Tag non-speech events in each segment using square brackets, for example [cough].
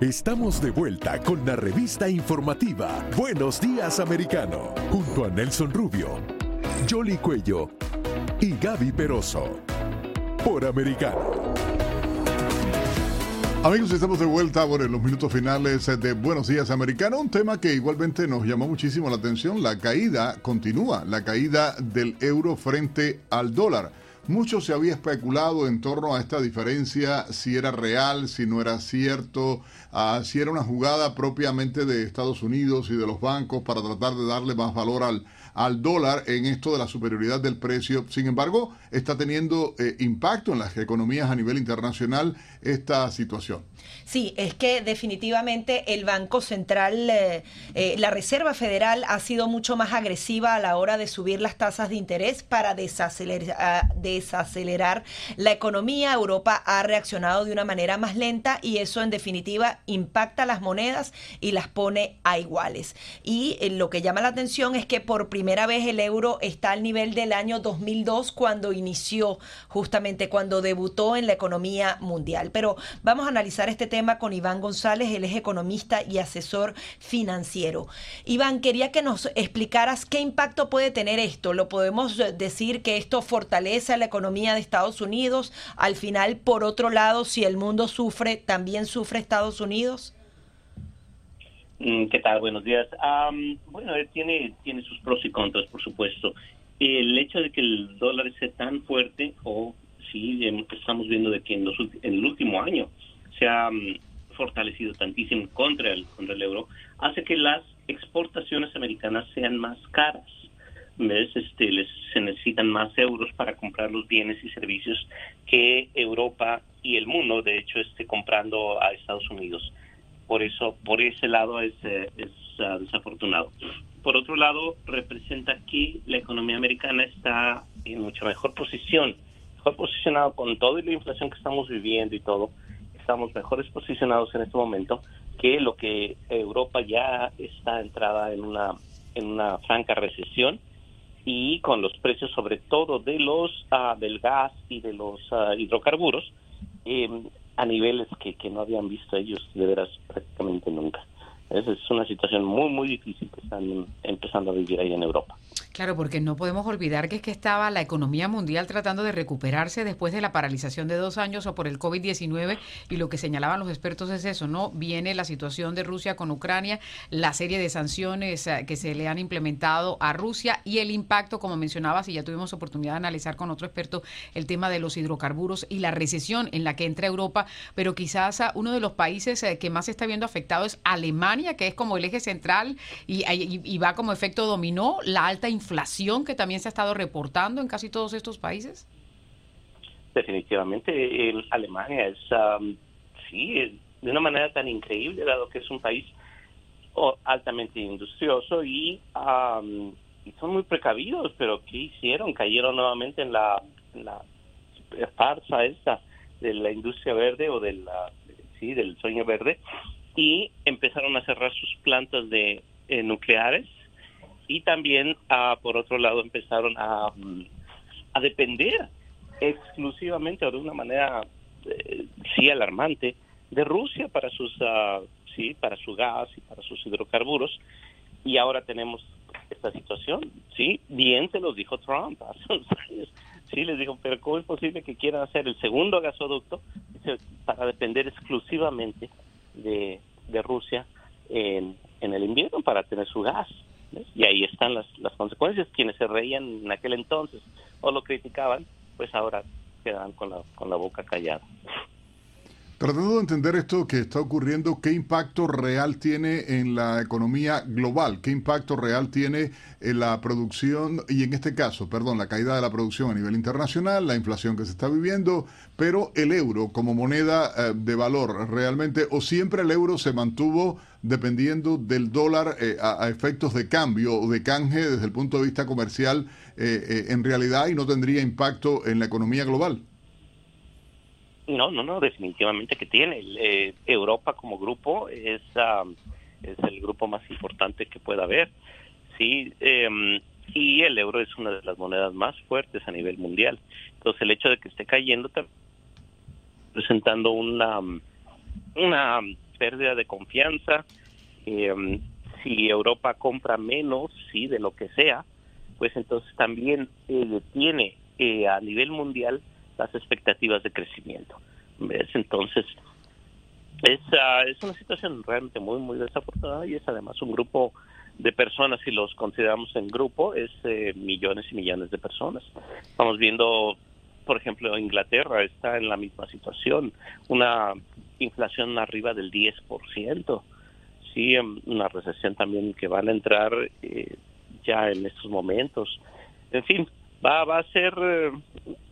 Estamos de vuelta con la revista informativa Buenos Días Americano, junto a Nelson Rubio, Jolly Cuello y Gaby Peroso, por Americano. Amigos, estamos de vuelta en los minutos finales de Buenos Días Americano, un tema que igualmente nos llamó muchísimo la atención, la caída continúa, la caída del euro frente al dólar. Mucho se había especulado en torno a esta diferencia, si era real, si no era cierto, uh, si era una jugada propiamente de Estados Unidos y de los bancos para tratar de darle más valor al, al dólar en esto de la superioridad del precio. Sin embargo, está teniendo eh, impacto en las economías a nivel internacional esta situación. Sí, es que definitivamente el Banco Central, eh, eh, la Reserva Federal ha sido mucho más agresiva a la hora de subir las tasas de interés para desacelerar, desacelerar la economía. Europa ha reaccionado de una manera más lenta y eso en definitiva impacta las monedas y las pone a iguales. Y lo que llama la atención es que por primera primera vez el euro está al nivel del año 2002 cuando inició, justamente cuando debutó en la economía mundial. Pero vamos a analizar este tema con Iván González, él es economista y asesor financiero. Iván, quería que nos explicaras qué impacto puede tener esto. ¿Lo podemos decir que esto fortalece a la economía de Estados Unidos? Al final, por otro lado, si el mundo sufre, ¿también sufre Estados Unidos? Mm, ¿Qué tal? Buenos días. bueno, tiene, tiene sus pros y contras, por supuesto. El hecho de que el dólar esté tan fuerte, o sí, estamos viendo de que en, el último año se ha mm, fortalecido tantísimo contra el, contra el euro, hace que las exportaciones americanas sean más caras. ¿Ves? Este, les, se necesitan más euros para comprar los bienes y servicios que Europa y el mundo, de hecho, esté comprando a Estados Unidos por eso por ese lado es, eh, es ah, desafortunado. Por otro lado, representa que la economía americana está en mucha mejor posición, mejor posicionado con toda la inflación que estamos viviendo y todo, estamos mejores posicionados en este momento que lo que Europa ya está entrada en una en una franca recesión y con los precios sobre todo de los ah, del gas y de los ah, hidrocarburos eh, a niveles que, que no habían visto ellos de veras prácticamente nunca. Es, es una situación muy, muy difícil que están empezando a vivir ahí en Europa. Claro, porque no podemos olvidar que es que estaba la economía mundial tratando de recuperarse después de la paralización de dos años o por el COVID-19 y lo que señalaban los expertos es eso, ¿no? Viene la situación de Rusia con Ucrania, la serie de sanciones eh, que se le han implementado a Rusia y el impacto, como mencionabas, y ya tuvimos oportunidad de analizar con otro experto el tema de los hidrocarburos y la recesión en la que entra Europa, pero quizás ah, uno de los países eh, que más está viendo afectado es Alemania, que es como el eje central y, y va como efecto dominó, la alta inflación inflación que también se ha estado reportando en casi todos estos países? Definitivamente, Alemania es, sí, de una manera tan increíble, dado que es un país altamente industrioso y, son muy precavidos, pero ¿qué hicieron? Cayeron nuevamente en la, la farsa esta de la industria verde o de la, sí, del sueño verde y empezaron a cerrar sus plantas de eh, nucleares y también, ah, por otro lado, empezaron a, a depender exclusivamente o de una manera eh, sí alarmante de Rusia para sus uh, sí para su gas y para sus hidrocarburos. Y ahora tenemos esta situación sí bien se los dijo Trump hace [laughs] unos años. Sí les dijo pero cómo es posible que quieran hacer el segundo gasoducto para depender exclusivamente de, de Rusia en, en el invierno para tener su gas y ahí están las, las consecuencias. Quienes se reían en aquel entonces o lo criticaban, pues ahora quedan con la, con la boca callada. Tratando de entender esto que está ocurriendo, ¿qué impacto real tiene en la economía global? ¿Qué impacto real tiene en la producción y en este caso, perdón, la caída de la producción a nivel internacional, la inflación que se está viviendo, pero el euro como moneda eh, de valor realmente o siempre el euro se mantuvo dependiendo del dólar eh, a, efectos de cambio o de canje desde el punto de vista comercial eh, en realidad y no tendría impacto en la economía global? No, no, no, definitivamente que tiene. Eh, Europa como grupo es, es el grupo más importante que pueda haber. Sí, em, y el euro es una de las monedas más fuertes a nivel mundial. Entonces, el hecho de que esté cayendo presentando una, una pérdida de confianza. Em, si Europa compra menos, sí, de lo que sea, pues entonces también eh, tiene eh, a nivel mundial las expectativas de crecimiento. Entonces, es, es una situación realmente muy, muy desafortunada y es además un grupo de personas, si los consideramos en grupo, es eh, millones y millones de personas. Estamos viendo, por ejemplo, Inglaterra está en la misma situación, una inflación arriba del 10%, sí, em, una recesión también que van a entrar eh, ya en estos momentos. En fin, va, va a ser eh,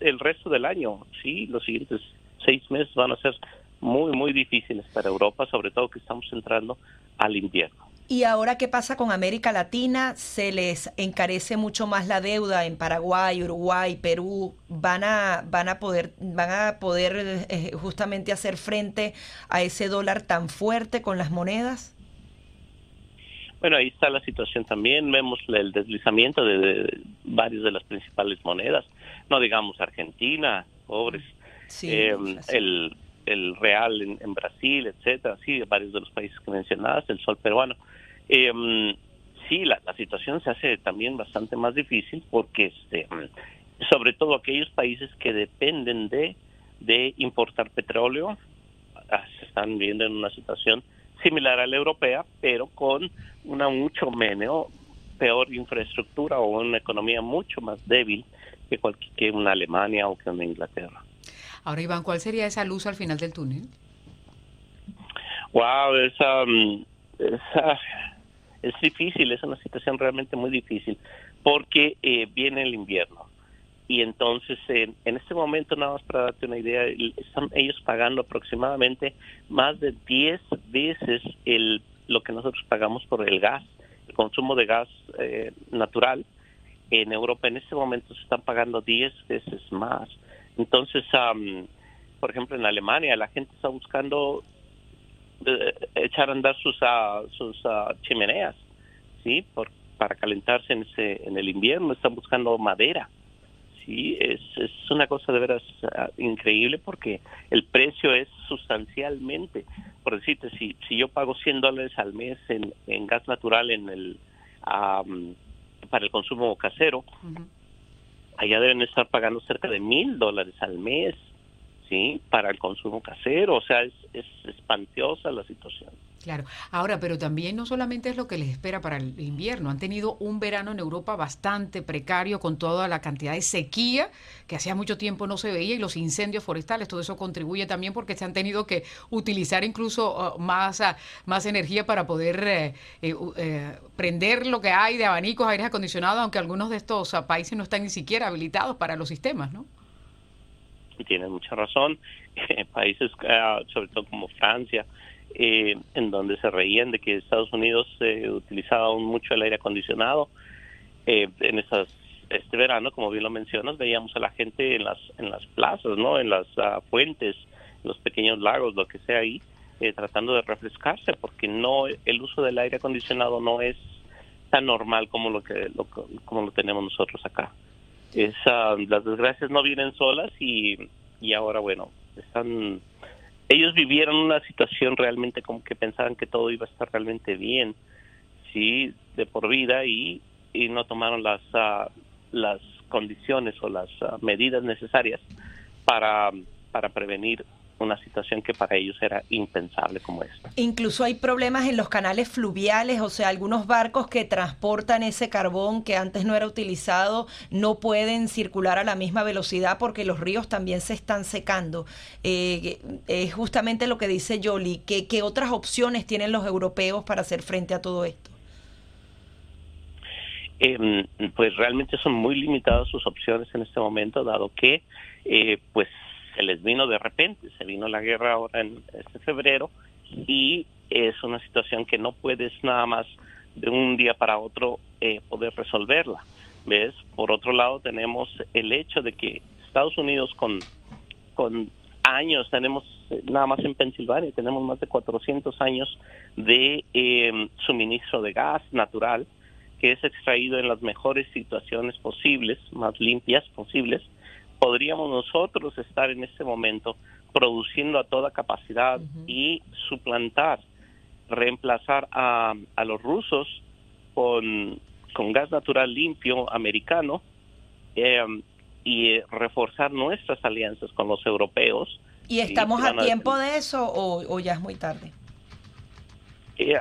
el resto del año, sí, los siguientes seis meses van a ser muy, muy difíciles para Europa, sobre todo que estamos entrando al invierno. Y ahora, ¿qué pasa con América Latina? Se les encarece mucho más la deuda en Paraguay, Uruguay, Perú. ¿Van a, van a poder, van a poder eh, justamente hacer frente a ese dólar tan fuerte con las monedas? Bueno, ahí está la situación también. Vemos el deslizamiento de, de varias de las principales monedas. No digamos Argentina, pobres. Sí, Eh, el, el real en, en Brasil, etcétera, sí, varios de los países que mencionabas, el sol peruano. Eh, sí, la, la situación se hace también bastante más difícil porque, este, sobre todo aquellos países que dependen de, de importar petróleo, ah, se están viendo en una situación similar a la europea, pero con una mucho menos peor infraestructura o una economía mucho más débil que, cualquier, que una Alemania o que una Inglaterra. Ahora, Iván, ¿cuál sería esa luz al final del túnel? Wow, esa, mm, esa- es difícil, es una situación realmente muy difícil, porque eh, viene el invierno. Y entonces, en, este momento, nada más para darte una idea, están ellos pagando aproximadamente más de 10 veces el, lo que nosotros pagamos por el gas, el consumo de gas eh, natural. En Europa en este momento se están pagando 10 veces más. Entonces, am, por ejemplo, en Alemania la gente está buscando echar a andar sus ah, sus ah, chimeneas, sí, por, para calentarse en ese en el invierno están buscando madera, sí, es, es una cosa de veras ah, increíble porque el precio es sustancialmente, por decirte, si si yo pago 100 dólares al mes en, en gas natural en el am, para el consumo casero, allá deben estar pagando cerca de mil dólares al mes, ¿sí? Para el consumo casero, o sea, es, es espantiosa la situación. Claro. Ahora, pero también no solamente es lo que les espera para el invierno. Han tenido un verano en Europa bastante precario con toda la cantidad de sequía que hacía mucho tiempo no se veía y los incendios forestales. Todo eso contribuye también porque se han tenido que utilizar incluso uh, más, uh, más energía para poder eh, eh, eh, prender lo que hay de abanicos, aires acondicionados, aunque algunos de estos uh, países no están ni siquiera habilitados para los sistemas, ¿no? Y mucha razón. [laughs] países, uh, sobre todo como Francia, eh, en donde se reían de que Estados Unidos eh, utilizaba mucho el aire acondicionado. Eh, en esas, este verano, como bien lo mencionas, veíamos a la gente en las, en las plazas, ¿no? En las uh, fuentes, en los pequeños lagos, lo que sea ahí, eh, tratando de refrescarse, porque no el uso del aire acondicionado no es tan normal como lo que lo, como lo tenemos nosotros acá. Es, las desgracias no vienen solas y, y ahora, bueno, están ellos vivieron una situación realmente como que pensaban que todo iba a estar realmente bien, sí, de por vida y, y no tomaron las uh, las condiciones o las uh, medidas necesarias para, para prevenir una situación que para ellos era impensable como esta. Incluso hay problemas en los canales fluviales, o sea, algunos barcos que transportan ese carbón que antes no era utilizado no pueden circular a la misma velocidad porque los ríos también se están secando. Eh, es justamente lo que dice Yoli, que, ¿qué otras opciones tienen los europeos para hacer frente a todo esto? Eh, pues realmente son muy limitadas sus opciones en este momento, dado que eh, pues se les vino de repente, se vino la guerra ahora en este febrero y es una situación que no puedes nada más de un día para otro eh, poder resolverla. ¿Ves? Por otro lado tenemos el hecho de que Estados Unidos con, con años, tenemos nada más en Pensilvania, tenemos más de 400 años de eh, suministro de gas natural que es extraído en las mejores situaciones posibles, más limpias posibles, podríamos nosotros estar en este momento produciendo a toda capacidad y suplantar, reemplazar a, a los rusos con, con gas natural limpio americano eh, y reforzar nuestras alianzas con los europeos. ¿Y estamos a tiempo de eso o, o ya es muy tarde? Eh,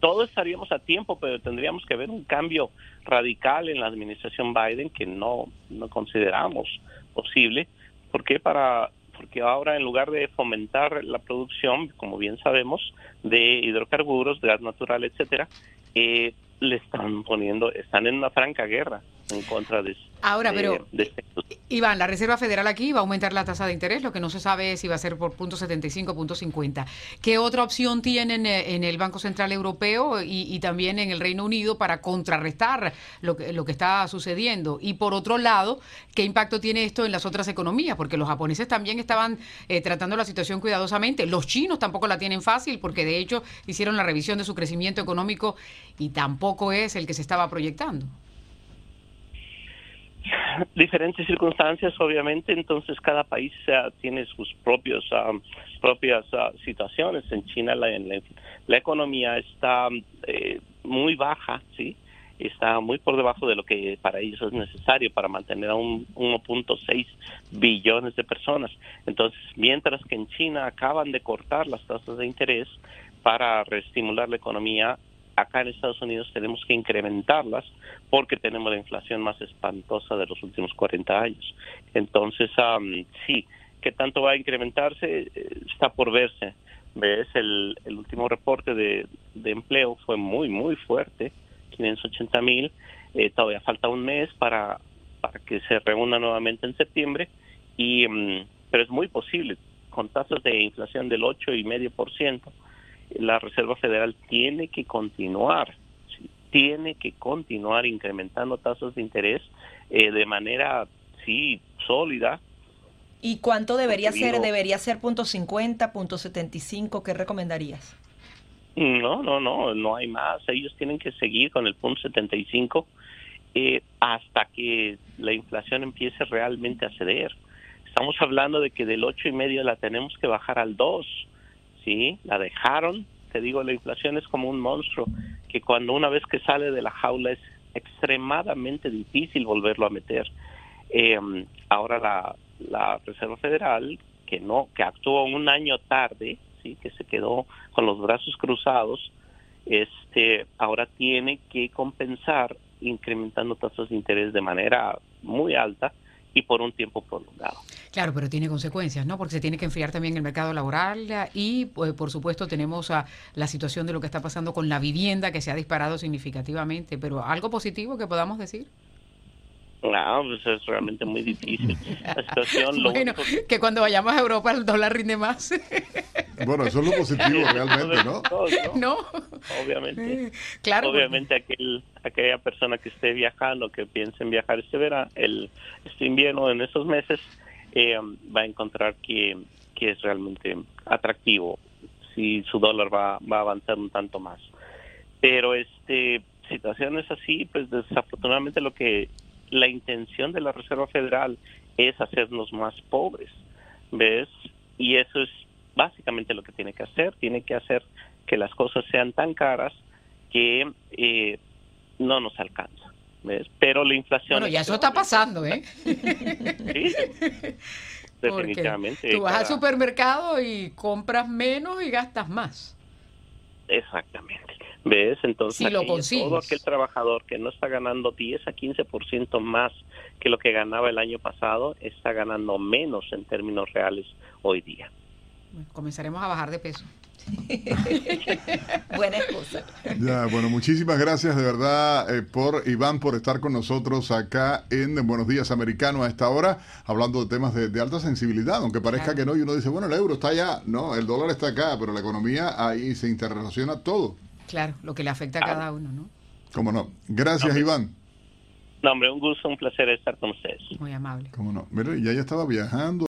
todos estaríamos a tiempo, pero tendríamos que ver un cambio radical en la administración Biden que no, no consideramos posible. porque Para, porque ahora en lugar de fomentar la producción, como bien sabemos, de hidrocarburos, gas natural, etcétera, eh, le están poniendo, están en una franca guerra en contra de Ahora, pero Iván, la Reserva Federal aquí va a aumentar la tasa de interés, lo que no se sabe es si va a ser por punto 75, punto 50. ¿Qué otra opción tienen eh, en el Banco Central Europeo y, también en el Reino Unido para contrarrestar lo que, lo que está sucediendo? Y por otro lado, ¿qué impacto tiene esto en las otras economías? Porque los japoneses también estaban eh, tratando la situación cuidadosamente. Los chinos tampoco la tienen fácil porque de hecho hicieron la revisión de su crecimiento económico y tampoco es el que se estaba proyectando [laughs] diferentes circunstancias, obviamente, entonces cada país tiene sus propios ah, propias ah, situaciones. En China la, la, economía está eh, muy baja, sí, está muy por debajo de lo que para ellos es necesario para mantener a un 1.6 billones de personas. Entonces, mientras que en China acaban de cortar las tasas de interés para reestimular la economía, acá en Estados Unidos tenemos que incrementarlas porque tenemos la inflación más espantosa de los últimos 40 años. Entonces, sí, ¿qué tanto va a incrementarse? Eh, está por verse. ¿Ves? El, último reporte de, de, empleo fue muy, muy fuerte, 580 mil. Eh, todavía falta un mes para, para que se reúna nuevamente en septiembre, y, mm, pero es muy posible, con tasas de inflación del 8,5%, la Reserva Federal tiene que continuar, tiene que continuar incrementando tasas de interés eh, de manera, sí, sólida. ¿Y cuánto debería ser? ¿Debería ser punto .50, punto .75? ¿Qué recomendarías? No, no, no, no hay más. Ellos tienen que seguir con el punto 75 eh, hasta que la inflación empiece realmente a ceder. Estamos hablando de que del ocho y medio la tenemos que bajar al 2 ¿sí? La dejaron, te digo, la inflación es como un monstruo que cuando una vez que sale de la jaula es extremadamente difícil volverlo a meter. Eh, ahora la, la Reserva Federal, que no, que actuó un año tarde, sí, que se quedó con los brazos cruzados, este, ahora tiene que compensar incrementando tasas de interés de manera muy alta y por un tiempo prolongado. Claro, pero tiene consecuencias, ¿no? Porque se tiene que enfriar también el mercado laboral y, pues, por supuesto, tenemos a la situación de lo que está pasando con la vivienda que se ha disparado significativamente. Pero algo positivo que podamos decir. No, pues es realmente muy difícil. La situación, bueno, que... cuando vayamos a Europa el dólar rinde más. bueno, eso es lo positivo realmente, ¿no? No, obviamente. Claro. Obviamente aquel, aquella persona que esté viajando, que piense en viajar este verano, el este invierno, en esos meses, eh, va a encontrar que, que es realmente atractivo si su dólar va, va a avanzar un tanto más. Pero este situaciones así, pues desafortunadamente lo que la intención de la Reserva Federal es hacernos más pobres, ¿ves? Y eso es básicamente lo que tiene que hacer, tiene que hacer que las cosas sean tan caras que eh, no nos alcanza, ¿ves? Pero la inflación... Bueno, ya eso está pasando, ¿eh? Sí, [laughs] definitivamente. tú vas al supermercado y compras menos y gastas más. Exactamente. ¿Ves? Entonces, todo aquel trabajador que no está ganando 10 a 15% más que lo que ganaba el año pasado, está ganando menos en términos reales hoy día. comenzaremos a bajar de peso. [laughs] Buena excusa. Ya, bueno, muchísimas gracias de verdad eh, por Iván por estar con nosotros acá en Buenos Días Americano a esta hora, hablando de temas de, alta sensibilidad, aunque parezca que no, y uno dice, bueno, el euro está allá, no, el dólar está acá, pero la economía ahí se interrelaciona todo. Claro, lo que le afecta a ah. cada uno, ¿no? Cómo no. Gracias, Iván. No, hombre, un gusto, un placer estar con ustedes. Muy amable. Cómo no. Mira, ya ya estaba viajando.